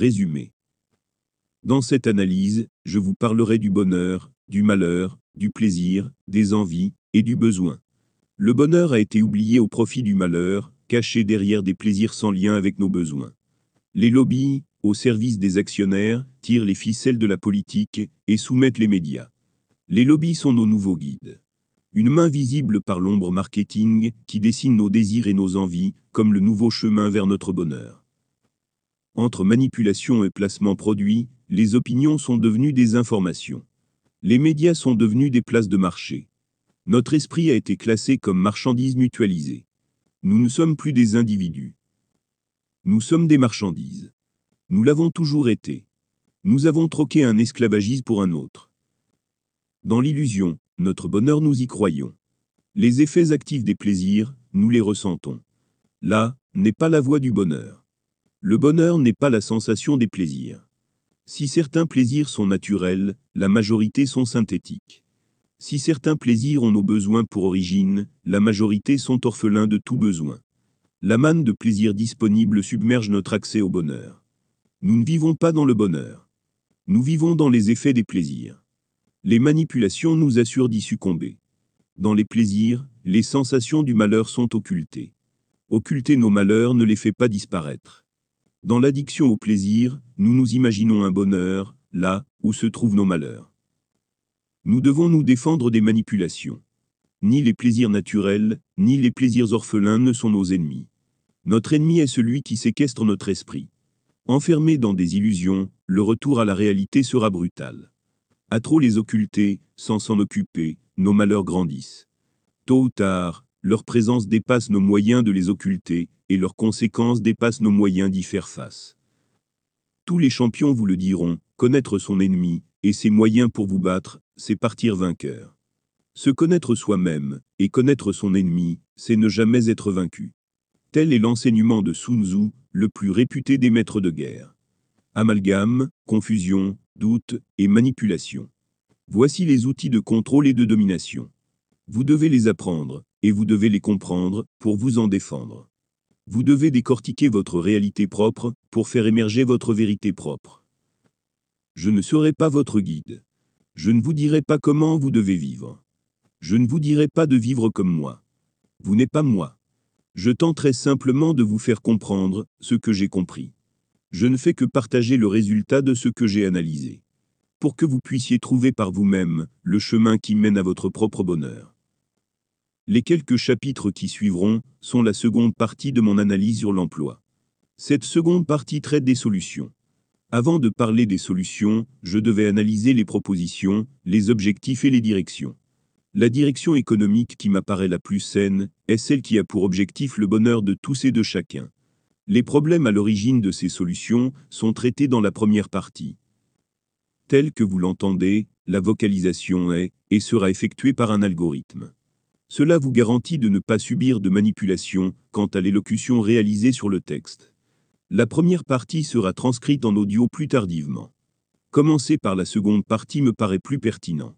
Résumé. Dans cette analyse, je vous parlerai du bonheur, du malheur, du plaisir, des envies et du besoin. Le bonheur a été oublié au profit du malheur, caché derrière des plaisirs sans lien avec nos besoins. Les lobbies, au service des actionnaires, tirent les ficelles de la politique et soumettent les médias. Les lobbies sont nos nouveaux guides. Une main visible par l'ombre marketing qui dessine nos désirs et nos envies comme le nouveau chemin vers notre bonheur. Entre manipulation et placement produit, les opinions sont devenues des informations. Les médias sont devenus des places de marché. Notre esprit a été classé comme marchandise mutualisée. Nous ne sommes plus des individus. Nous sommes des marchandises. Nous l'avons toujours été. Nous avons troqué un esclavagisme pour un autre. Dans l'illusion, notre bonheur nous y croyons. Les effets actifs des plaisirs, nous les ressentons. Là, n'est pas la voie du bonheur. Le bonheur n'est pas la sensation des plaisirs. Si certains plaisirs sont naturels, la majorité sont synthétiques. Si certains plaisirs ont nos besoins pour origine, la majorité sont orphelins de tout besoin. La manne de plaisir disponible submerge notre accès au bonheur. Nous ne vivons pas dans le bonheur. Nous vivons dans les effets des plaisirs. Les manipulations nous assurent d'y succomber. Dans les plaisirs, les sensations du malheur sont occultées. Occulter nos malheurs ne les fait pas disparaître. Dans l'addiction au plaisir, nous nous imaginons un bonheur, là où se trouvent nos malheurs. Nous devons nous défendre des manipulations. Ni les plaisirs naturels, ni les plaisirs orphelins ne sont nos ennemis. Notre ennemi est celui qui séquestre notre esprit. Enfermé dans des illusions, le retour à la réalité sera brutal. À trop les occulter, sans s'en occuper, nos malheurs grandissent. Tôt ou tard, leur présence dépasse nos moyens de les occulter, et leurs conséquences dépassent nos moyens d'y faire face. Tous les champions vous le diront, connaître son ennemi, et ses moyens pour vous battre, c'est partir vainqueur. Se connaître soi-même, et connaître son ennemi, c'est ne jamais être vaincu. Tel est l'enseignement de Sun Tzu, le plus réputé des maîtres de guerre. Amalgame, confusion, doute et manipulation. Voici les outils de contrôle et de domination. Vous devez les apprendre, et vous devez les comprendre, pour vous en défendre. Vous devez décortiquer votre réalité propre pour faire émerger votre vérité propre. Je ne serai pas votre guide. Je ne vous dirai pas comment vous devez vivre. Je ne vous dirai pas de vivre comme moi. Vous n'êtes pas moi. Je tenterai simplement de vous faire comprendre ce que j'ai compris. Je ne fais que partager le résultat de ce que j'ai analysé. Pour que vous puissiez trouver par vous-même le chemin qui mène à votre propre bonheur. Les quelques chapitres qui suivront sont la seconde partie de mon analyse sur l'emploi. Cette seconde partie traite des solutions. Avant de parler des solutions, je devais analyser les propositions, les objectifs et les directions. La direction économique qui m'apparaît la plus saine est celle qui a pour objectif le bonheur de tous et de chacun. Les problèmes à l'origine de ces solutions sont traités dans la première partie. Tel que vous l'entendez, la vocalisation est et sera effectuée par un algorithme. Cela vous garantit de ne pas subir de manipulation quant à l'élocution réalisée sur le texte. La première partie sera transcrite en audio plus tardivement. Commencer par la seconde partie me paraît plus pertinent.